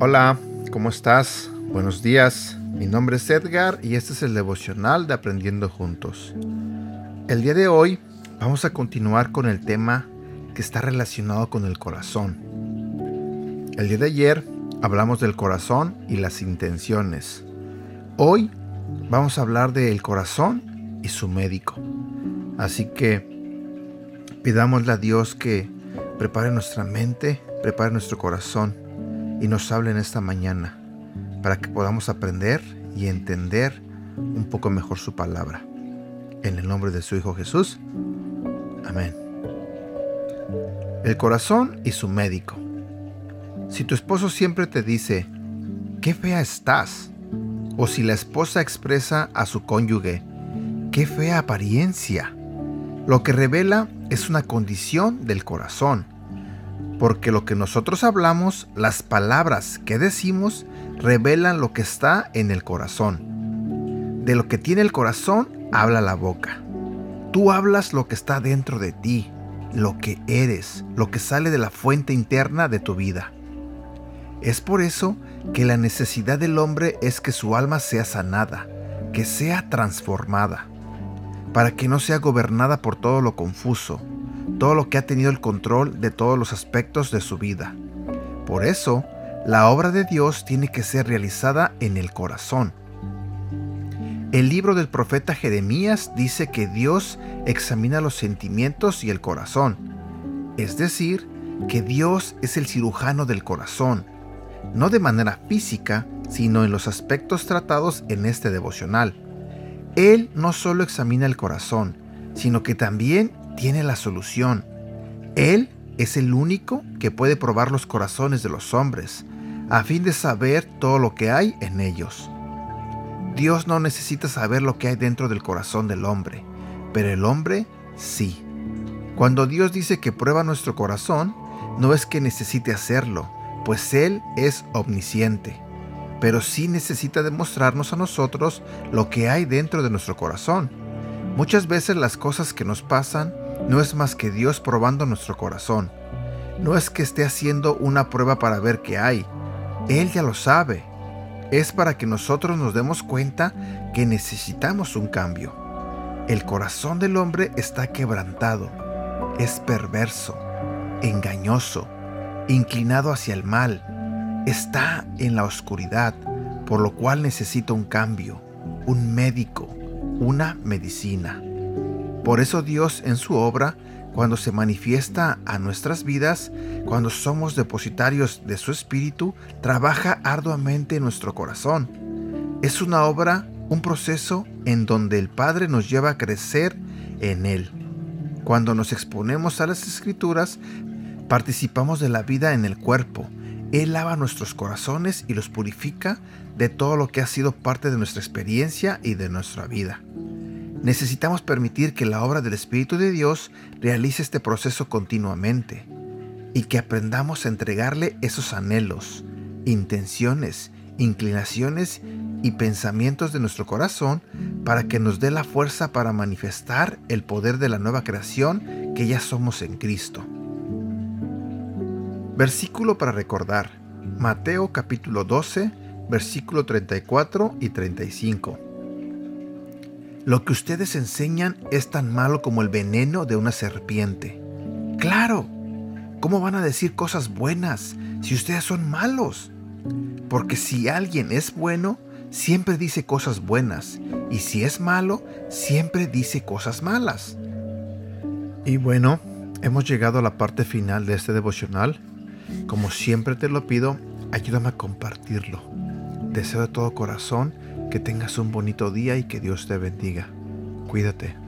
Hola, ¿cómo estás? Buenos días. Mi nombre es Edgar y este es el devocional de Aprendiendo Juntos. El día de hoy vamos a continuar con el tema que está relacionado con el corazón. El día de ayer hablamos del corazón y las intenciones. Hoy vamos a hablar del corazón y su médico. Así que pidámosle a Dios que prepare nuestra mente, prepare nuestro corazón y nos hable en esta mañana para que podamos aprender y entender un poco mejor su palabra. En el nombre de su Hijo Jesús. Amén. El corazón y su médico. Si tu esposo siempre te dice, qué fea estás, o si la esposa expresa a su cónyuge, qué fea apariencia, lo que revela es una condición del corazón porque lo que nosotros hablamos, las palabras que decimos, revelan lo que está en el corazón. De lo que tiene el corazón, habla la boca. Tú hablas lo que está dentro de ti, lo que eres, lo que sale de la fuente interna de tu vida. Es por eso que la necesidad del hombre es que su alma sea sanada, que sea transformada, para que no sea gobernada por todo lo confuso, todo lo que ha tenido el control de todos los aspectos de su vida. Por eso, la obra de Dios tiene que ser realizada en el corazón. El libro del profeta Jeremías dice que Dios examina los sentimientos y el corazón, es decir, que Dios es el cirujano del corazón, no de manera física, sino en los aspectos tratados en este devocional. Él no solo examina el corazón, sino que también tiene la solución. Él es el único que puede probar los corazones de los hombres, a fin de saber todo lo que hay en ellos. Dios no necesita saber lo que hay dentro del corazón del hombre, pero el hombre sí. Cuando Dios dice que prueba nuestro corazón, no es que necesite hacerlo, pues Él es omnisciente, pero sí necesita demostrarnos a nosotros lo que hay dentro de nuestro corazón. Muchas veces las cosas que nos pasan no es más que Dios probando nuestro corazón. No es que esté haciendo una prueba para ver qué hay. Él ya lo sabe. Es para que nosotros nos demos cuenta que necesitamos un cambio. El corazón del hombre está quebrantado, es perverso, engañoso, inclinado hacia el mal, está en la oscuridad, por lo cual necesita un cambio, un médico, una medicina. Por eso Dios en su obra, cuando se manifiesta a nuestras vidas, cuando somos depositarios de su Espíritu, trabaja arduamente en nuestro corazón. Es una obra, un proceso en donde el Padre nos lleva a crecer en Él. Cuando nos exponemos a las Escrituras, participamos de la vida en el cuerpo. Él lava nuestros corazones y los purifica de todo lo que ha sido parte de nuestra experiencia y de nuestra vida. Necesitamos permitir que la obra del Espíritu de Dios realice este proceso continuamente y que aprendamos a entregarle esos anhelos, intenciones, inclinaciones y pensamientos de nuestro corazón para que nos dé la fuerza para manifestar el poder de la nueva creación que ya somos en Cristo. Versículo para recordar. Mateo capítulo 12, versículo 34 y 35. Lo que ustedes enseñan es tan malo como el veneno de una serpiente. Claro, ¿cómo van a decir cosas buenas si ustedes son malos? Porque si alguien es bueno, siempre dice cosas buenas, y si es malo, siempre dice cosas malas. Y bueno, hemos llegado a la parte final de este devocional. Como siempre te lo pido, ayúdame a compartirlo. Deseo de todo corazón que tengas un bonito día y que Dios te bendiga. Cuídate.